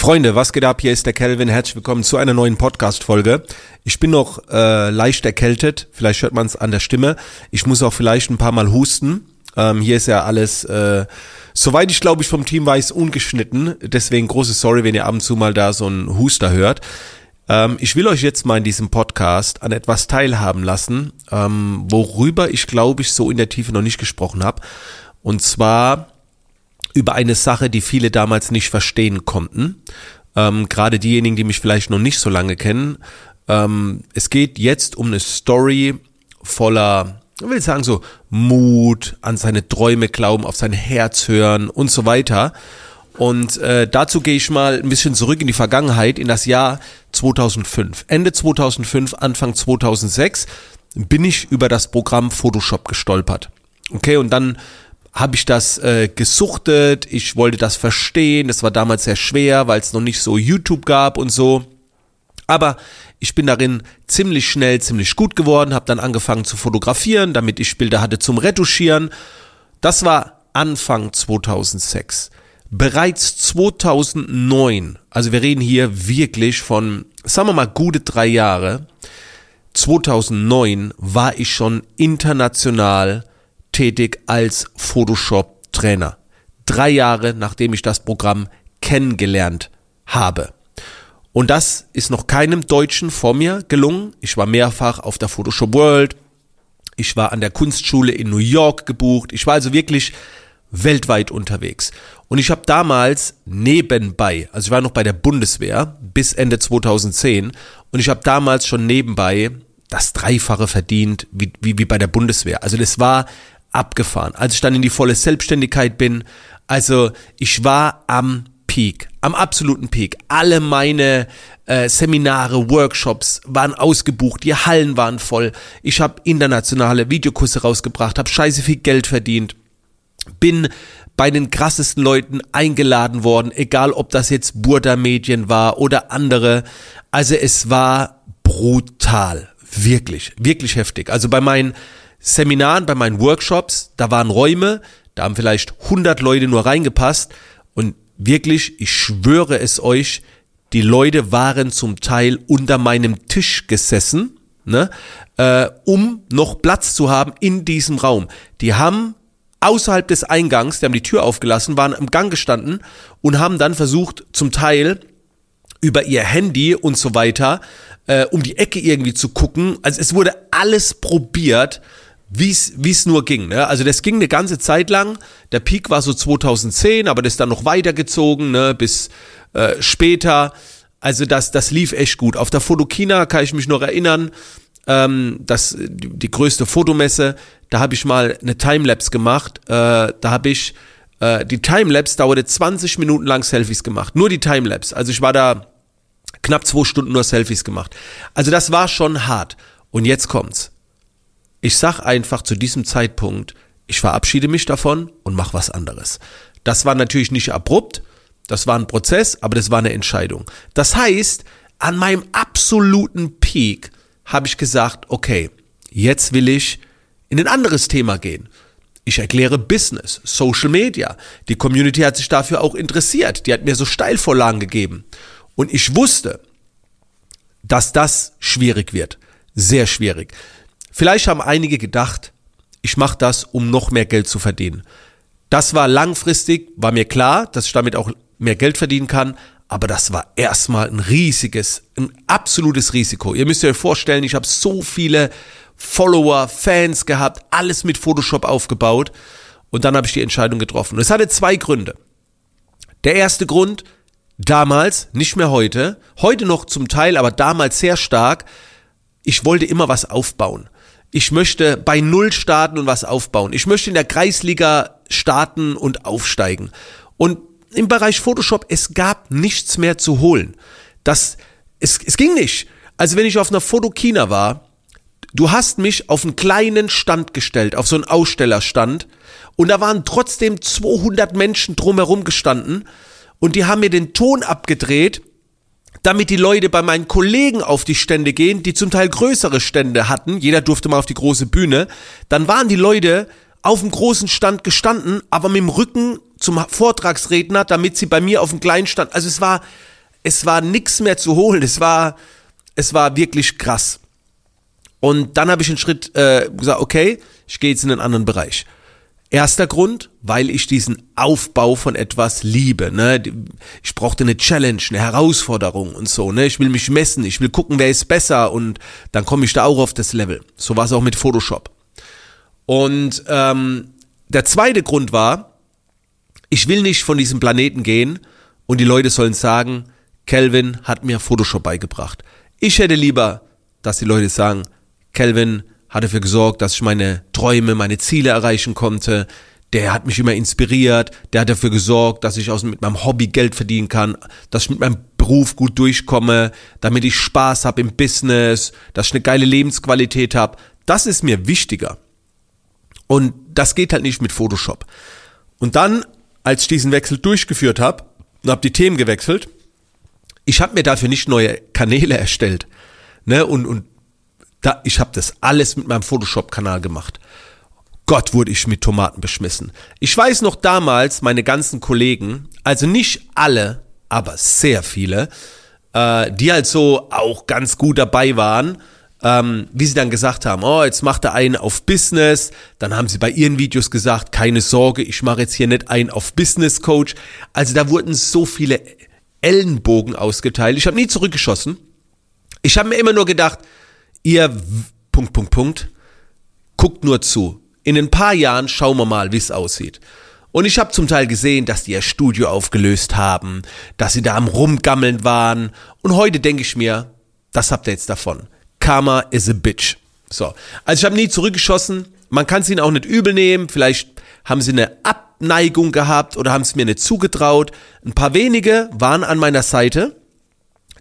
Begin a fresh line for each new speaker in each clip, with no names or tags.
Freunde, was geht ab? Hier ist der Kelvin. Herzlich willkommen zu einer neuen Podcast-Folge. Ich bin noch äh, leicht erkältet. Vielleicht hört man es an der Stimme. Ich muss auch vielleicht ein paar Mal husten. Ähm, hier ist ja alles, äh, soweit ich glaube ich vom Team weiß, ungeschnitten. Deswegen große Sorry, wenn ihr ab und zu mal da so einen Huster hört. Ähm, ich will euch jetzt mal in diesem Podcast an etwas teilhaben lassen, ähm, worüber ich glaube ich so in der Tiefe noch nicht gesprochen habe. Und zwar über eine Sache, die viele damals nicht verstehen konnten. Ähm, Gerade diejenigen, die mich vielleicht noch nicht so lange kennen. Ähm, es geht jetzt um eine Story voller, ich will sagen so, Mut, an seine Träume glauben, auf sein Herz hören und so weiter. Und äh, dazu gehe ich mal ein bisschen zurück in die Vergangenheit, in das Jahr 2005. Ende 2005, Anfang 2006 bin ich über das Programm Photoshop gestolpert. Okay, und dann habe ich das äh, gesuchtet, ich wollte das verstehen, das war damals sehr schwer, weil es noch nicht so YouTube gab und so. Aber ich bin darin ziemlich schnell, ziemlich gut geworden, habe dann angefangen zu fotografieren, damit ich Bilder hatte zum Retuschieren. Das war Anfang 2006. Bereits 2009, also wir reden hier wirklich von, sagen wir mal, gute drei Jahre, 2009 war ich schon international tätig als Photoshop-Trainer. Drei Jahre nachdem ich das Programm kennengelernt habe. Und das ist noch keinem Deutschen vor mir gelungen. Ich war mehrfach auf der Photoshop World. Ich war an der Kunstschule in New York gebucht. Ich war also wirklich weltweit unterwegs. Und ich habe damals nebenbei, also ich war noch bei der Bundeswehr bis Ende 2010 und ich habe damals schon nebenbei das Dreifache verdient wie, wie, wie bei der Bundeswehr. Also das war abgefahren. Als ich dann in die volle Selbstständigkeit bin, also ich war am Peak, am absoluten Peak. Alle meine äh, Seminare, Workshops waren ausgebucht, die Hallen waren voll. Ich habe internationale Videokurse rausgebracht, habe scheiße viel Geld verdient, bin bei den krassesten Leuten eingeladen worden, egal ob das jetzt Burda Medien war oder andere. Also es war brutal, wirklich, wirklich heftig. Also bei meinen Seminaren, bei meinen Workshops, da waren Räume, da haben vielleicht 100 Leute nur reingepasst und wirklich, ich schwöre es euch, die Leute waren zum Teil unter meinem Tisch gesessen, ne, äh, um noch Platz zu haben in diesem Raum. Die haben außerhalb des Eingangs, die haben die Tür aufgelassen, waren im Gang gestanden und haben dann versucht, zum Teil über ihr Handy und so weiter, äh, um die Ecke irgendwie zu gucken. Also es wurde alles probiert, wie es nur ging. Ne? Also das ging eine ganze Zeit lang. Der Peak war so 2010, aber das ist dann noch weitergezogen ne? bis äh, später. Also das, das lief echt gut. Auf der Fotokina kann ich mich noch erinnern, ähm, das, die, die größte Fotomesse, da habe ich mal eine Timelapse gemacht. Äh, da habe ich, äh, die Timelapse dauerte 20 Minuten lang Selfies gemacht. Nur die Timelapse. Also ich war da knapp zwei Stunden nur Selfies gemacht. Also das war schon hart. Und jetzt kommt's. Ich sag einfach zu diesem Zeitpunkt, ich verabschiede mich davon und mach was anderes. Das war natürlich nicht abrupt, das war ein Prozess, aber das war eine Entscheidung. Das heißt, an meinem absoluten Peak habe ich gesagt, okay, jetzt will ich in ein anderes Thema gehen. Ich erkläre Business, Social Media. Die Community hat sich dafür auch interessiert. Die hat mir so Steilvorlagen gegeben. Und ich wusste, dass das schwierig wird. Sehr schwierig. Vielleicht haben einige gedacht, ich mache das, um noch mehr Geld zu verdienen. Das war langfristig, war mir klar, dass ich damit auch mehr Geld verdienen kann, aber das war erstmal ein riesiges, ein absolutes Risiko. Ihr müsst euch vorstellen, ich habe so viele Follower, Fans gehabt, alles mit Photoshop aufgebaut und dann habe ich die Entscheidung getroffen. Es hatte zwei Gründe. Der erste Grund, damals, nicht mehr heute, heute noch zum Teil, aber damals sehr stark, ich wollte immer was aufbauen. Ich möchte bei Null starten und was aufbauen. Ich möchte in der Kreisliga starten und aufsteigen. Und im Bereich Photoshop, es gab nichts mehr zu holen. Das, es, es ging nicht. Also wenn ich auf einer Fotokina war, du hast mich auf einen kleinen Stand gestellt, auf so einen Ausstellerstand, und da waren trotzdem 200 Menschen drumherum gestanden, und die haben mir den Ton abgedreht, damit die Leute bei meinen Kollegen auf die Stände gehen, die zum Teil größere Stände hatten, jeder durfte mal auf die große Bühne, dann waren die Leute auf dem großen Stand gestanden, aber mit dem Rücken zum Vortragsredner, damit sie bei mir auf dem Kleinen stand. Also es war, es war nix mehr zu holen. Es war, es war wirklich krass. Und dann habe ich einen Schritt äh, gesagt, okay, ich gehe jetzt in einen anderen Bereich. Erster Grund, weil ich diesen Aufbau von etwas liebe. Ne? Ich brauchte eine Challenge, eine Herausforderung und so. Ne? Ich will mich messen, ich will gucken, wer ist besser und dann komme ich da auch auf das Level. So war es auch mit Photoshop. Und ähm, der zweite Grund war, ich will nicht von diesem Planeten gehen und die Leute sollen sagen, Kelvin hat mir Photoshop beigebracht. Ich hätte lieber, dass die Leute sagen, Kelvin hat dafür gesorgt, dass ich meine Träume, meine Ziele erreichen konnte. Der hat mich immer inspiriert. Der hat dafür gesorgt, dass ich aus, mit meinem Hobby Geld verdienen kann, dass ich mit meinem Beruf gut durchkomme, damit ich Spaß habe im Business, dass ich eine geile Lebensqualität habe. Das ist mir wichtiger. Und das geht halt nicht mit Photoshop. Und dann, als ich diesen Wechsel durchgeführt habe und habe die Themen gewechselt, ich habe mir dafür nicht neue Kanäle erstellt. Ne, und, und da, ich habe das alles mit meinem Photoshop-Kanal gemacht. Gott wurde ich mit Tomaten beschmissen. Ich weiß noch damals, meine ganzen Kollegen, also nicht alle, aber sehr viele, äh, die halt so auch ganz gut dabei waren, ähm, wie sie dann gesagt haben, oh, jetzt macht er einen auf Business, dann haben sie bei ihren Videos gesagt, keine Sorge, ich mache jetzt hier nicht einen auf Business Coach. Also da wurden so viele Ellenbogen ausgeteilt. Ich habe nie zurückgeschossen. Ich habe mir immer nur gedacht, ihr Punkt, Punkt, Punkt, guckt nur zu. In ein paar Jahren schauen wir mal, wie es aussieht. Und ich habe zum Teil gesehen, dass die ihr Studio aufgelöst haben, dass sie da am Rumgammeln waren. Und heute denke ich mir, das habt ihr jetzt davon. Karma is a bitch. So. Also ich habe nie zurückgeschossen. Man kann es ihnen auch nicht übel nehmen. Vielleicht haben sie eine Abneigung gehabt oder haben es mir nicht zugetraut. Ein paar wenige waren an meiner Seite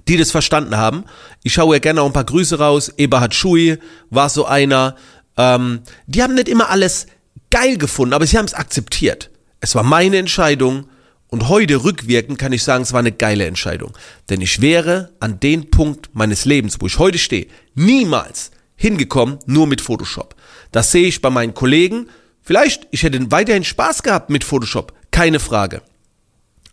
die das verstanden haben. Ich schaue ja gerne auch ein paar Grüße raus. Eberhard Schui war so einer. Ähm, die haben nicht immer alles geil gefunden, aber sie haben es akzeptiert. Es war meine Entscheidung und heute rückwirkend kann ich sagen, es war eine geile Entscheidung. Denn ich wäre an den Punkt meines Lebens, wo ich heute stehe, niemals hingekommen, nur mit Photoshop. Das sehe ich bei meinen Kollegen. Vielleicht, ich hätte weiterhin Spaß gehabt mit Photoshop, keine Frage.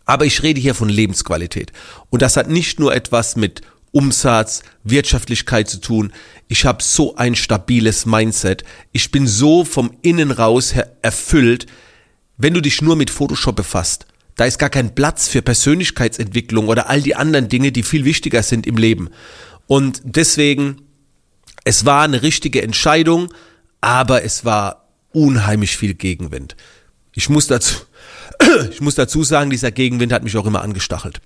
Aber ich rede hier von Lebensqualität. Und das hat nicht nur etwas mit Umsatz, Wirtschaftlichkeit zu tun. Ich habe so ein stabiles Mindset. Ich bin so vom Innen raus erfüllt, wenn du dich nur mit Photoshop befasst. Da ist gar kein Platz für Persönlichkeitsentwicklung oder all die anderen Dinge, die viel wichtiger sind im Leben. Und deswegen, es war eine richtige Entscheidung, aber es war unheimlich viel Gegenwind. Ich muss dazu, ich muss dazu sagen, dieser Gegenwind hat mich auch immer angestachelt.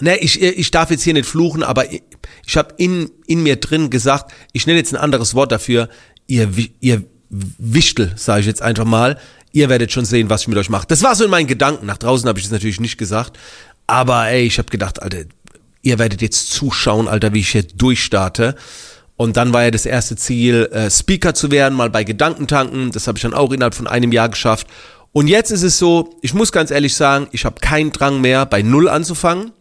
Ne, ich, ich darf jetzt hier nicht fluchen, aber ich, ich habe in, in mir drin gesagt, ich nenne jetzt ein anderes Wort dafür, ihr, ihr Wichtel, sage ich jetzt einfach mal, ihr werdet schon sehen, was ich mit euch mache. Das war so in meinen Gedanken. Nach draußen habe ich das natürlich nicht gesagt. Aber ey, ich habe gedacht, Alter, ihr werdet jetzt zuschauen, Alter, wie ich hier durchstarte. Und dann war ja das erste Ziel, äh, Speaker zu werden, mal bei Gedankentanken. Das habe ich dann auch innerhalb von einem Jahr geschafft. Und jetzt ist es so, ich muss ganz ehrlich sagen, ich habe keinen Drang mehr, bei Null anzufangen.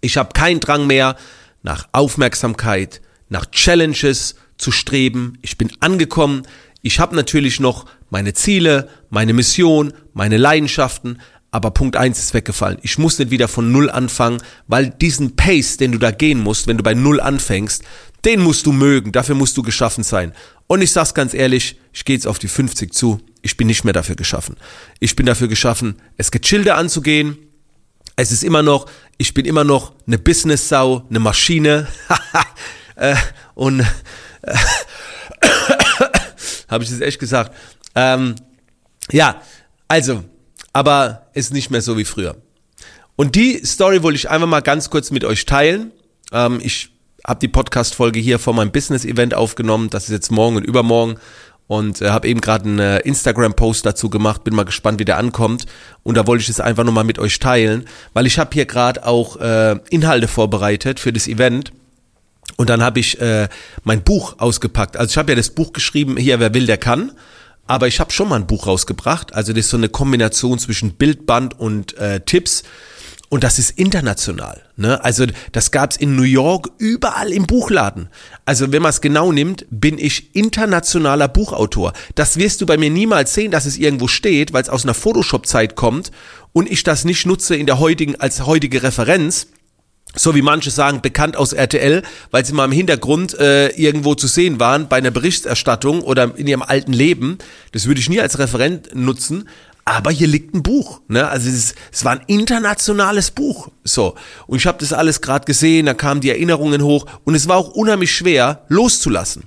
Ich habe keinen Drang mehr, nach Aufmerksamkeit, nach Challenges zu streben. Ich bin angekommen. Ich habe natürlich noch meine Ziele, meine Mission, meine Leidenschaften, aber Punkt eins ist weggefallen. Ich muss nicht wieder von Null anfangen, weil diesen Pace, den du da gehen musst, wenn du bei Null anfängst, den musst du mögen, dafür musst du geschaffen sein. Und ich sag's ganz ehrlich, ich gehe jetzt auf die 50 zu ich bin nicht mehr dafür geschaffen. Ich bin dafür geschaffen, es gechillter anzugehen. Es ist immer noch, ich bin immer noch eine Business-Sau, eine Maschine. äh, und äh, habe ich das echt gesagt. Ähm, ja, also, aber ist nicht mehr so wie früher. Und die Story wollte ich einfach mal ganz kurz mit euch teilen. Ähm, ich habe die Podcast-Folge hier vor meinem Business-Event aufgenommen. Das ist jetzt morgen und übermorgen und äh, habe eben gerade einen äh, Instagram-Post dazu gemacht, bin mal gespannt, wie der ankommt und da wollte ich es einfach nochmal mit euch teilen, weil ich habe hier gerade auch äh, Inhalte vorbereitet für das Event und dann habe ich äh, mein Buch ausgepackt. Also ich habe ja das Buch geschrieben, hier, wer will, der kann. Aber ich habe schon mal ein Buch rausgebracht. Also das ist so eine Kombination zwischen Bildband und äh, Tipps. Und das ist international. Ne? Also das gab's in New York überall im Buchladen. Also wenn man es genau nimmt, bin ich internationaler Buchautor. Das wirst du bei mir niemals sehen, dass es irgendwo steht, weil es aus einer Photoshop-Zeit kommt und ich das nicht nutze in der heutigen als heutige Referenz. So wie manche sagen, bekannt aus RTL, weil sie mal im Hintergrund äh, irgendwo zu sehen waren bei einer Berichterstattung oder in ihrem alten Leben. Das würde ich nie als Referent nutzen, aber hier liegt ein Buch. Ne? Also es, ist, es war ein internationales Buch. So und ich habe das alles gerade gesehen, da kamen die Erinnerungen hoch und es war auch unheimlich schwer loszulassen.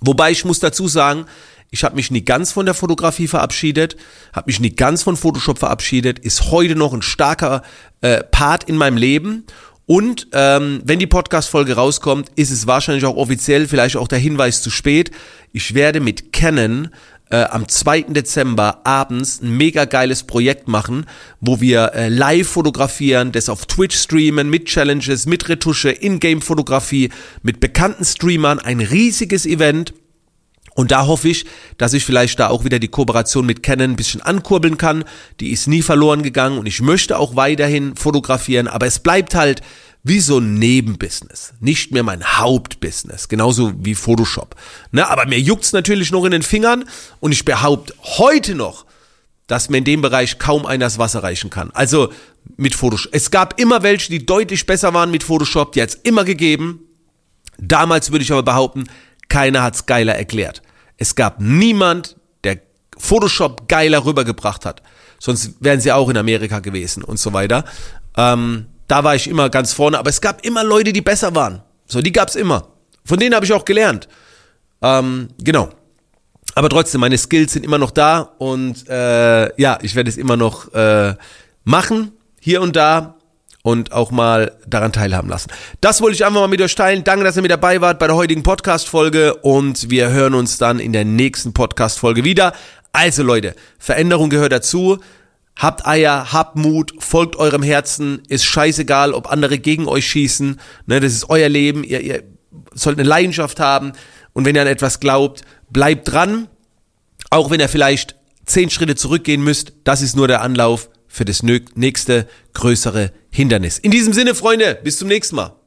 Wobei ich muss dazu sagen, ich habe mich nie ganz von der Fotografie verabschiedet, habe mich nie ganz von Photoshop verabschiedet, ist heute noch ein starker äh, Part in meinem Leben. Und ähm, wenn die Podcast-Folge rauskommt, ist es wahrscheinlich auch offiziell, vielleicht auch der Hinweis zu spät. Ich werde mit Canon äh, am 2. Dezember abends ein mega geiles Projekt machen, wo wir äh, live fotografieren, das auf Twitch streamen, mit Challenges, mit Retusche, In-Game-Fotografie, mit bekannten Streamern, ein riesiges Event. Und da hoffe ich, dass ich vielleicht da auch wieder die Kooperation mit Canon ein bisschen ankurbeln kann. Die ist nie verloren gegangen und ich möchte auch weiterhin fotografieren, aber es bleibt halt wie so ein Nebenbusiness, nicht mehr mein Hauptbusiness, genauso wie Photoshop. Ne, aber mir juckt's natürlich noch in den Fingern und ich behaupte heute noch, dass mir in dem Bereich kaum einer das Wasser reichen kann. Also mit Photoshop. Es gab immer welche, die deutlich besser waren mit Photoshop, die hat's immer gegeben. Damals würde ich aber behaupten, keiner hat's geiler erklärt. Es gab niemand, der Photoshop geiler rübergebracht hat. Sonst wären sie auch in Amerika gewesen und so weiter. Ähm, da war ich immer ganz vorne, aber es gab immer Leute, die besser waren. So, die gab's immer. Von denen habe ich auch gelernt. Ähm, genau. Aber trotzdem, meine Skills sind immer noch da und äh, ja, ich werde es immer noch äh, machen, hier und da und auch mal daran teilhaben lassen. Das wollte ich einfach mal mit euch teilen. Danke, dass ihr mit dabei wart bei der heutigen Podcast-Folge und wir hören uns dann in der nächsten Podcast-Folge wieder. Also Leute, Veränderung gehört dazu. Habt Eier, habt Mut, folgt eurem Herzen, ist scheißegal, ob andere gegen euch schießen, ne, das ist euer Leben, ihr, ihr sollt eine Leidenschaft haben. Und wenn ihr an etwas glaubt, bleibt dran, auch wenn ihr vielleicht zehn Schritte zurückgehen müsst, das ist nur der Anlauf für das nächste größere Hindernis. In diesem Sinne, Freunde, bis zum nächsten Mal.